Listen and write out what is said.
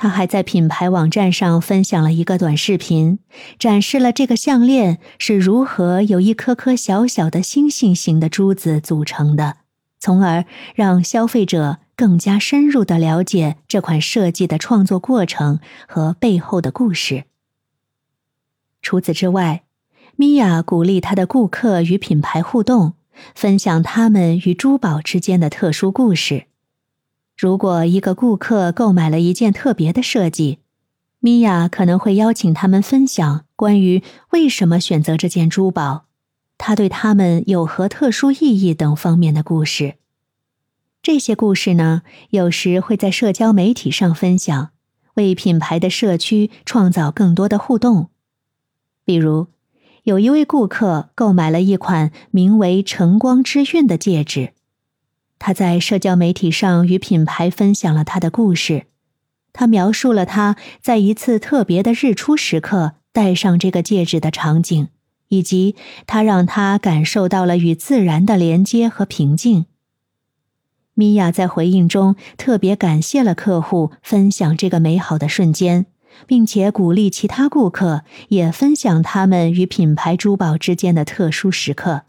他还在品牌网站上分享了一个短视频，展示了这个项链是如何由一颗颗小小的星星形的珠子组成的，从而让消费者更加深入的了解这款设计的创作过程和背后的故事。除此之外，米娅鼓励她的顾客与品牌互动，分享他们与珠宝之间的特殊故事。如果一个顾客购买了一件特别的设计，米娅可能会邀请他们分享关于为什么选择这件珠宝，它对他们有何特殊意义等方面的故事。这些故事呢，有时会在社交媒体上分享，为品牌的社区创造更多的互动。比如，有一位顾客购买了一款名为“晨光之韵”的戒指。他在社交媒体上与品牌分享了他的故事，他描述了他在一次特别的日出时刻戴上这个戒指的场景，以及他让他感受到了与自然的连接和平静。米娅在回应中特别感谢了客户分享这个美好的瞬间，并且鼓励其他顾客也分享他们与品牌珠宝之间的特殊时刻。